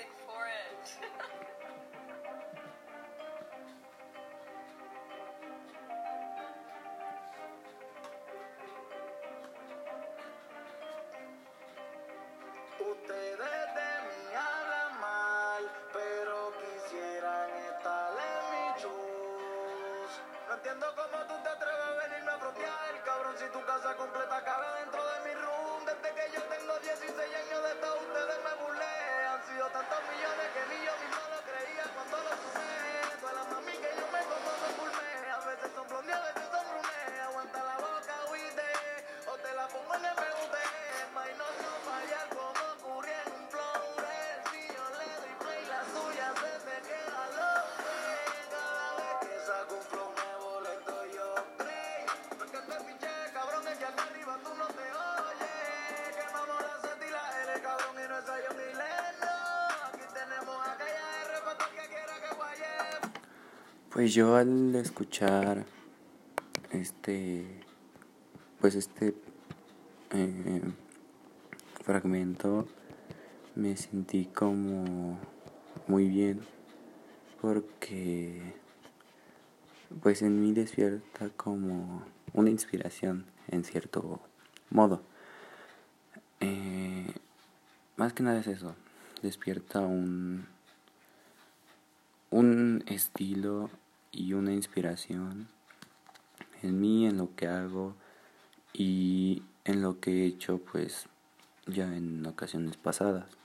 anything for it. Ustedes hablan mal, pero quisieran mi chus. No entiendo cómo tú te atreves a venirme a frontear, cabrón, si tu casa completa Pues yo al escuchar este, pues este eh, fragmento me sentí como muy bien porque pues en mí despierta como una inspiración en cierto modo. Eh, más que nada es eso, despierta un estilo y una inspiración en mí, en lo que hago y en lo que he hecho pues ya en ocasiones pasadas.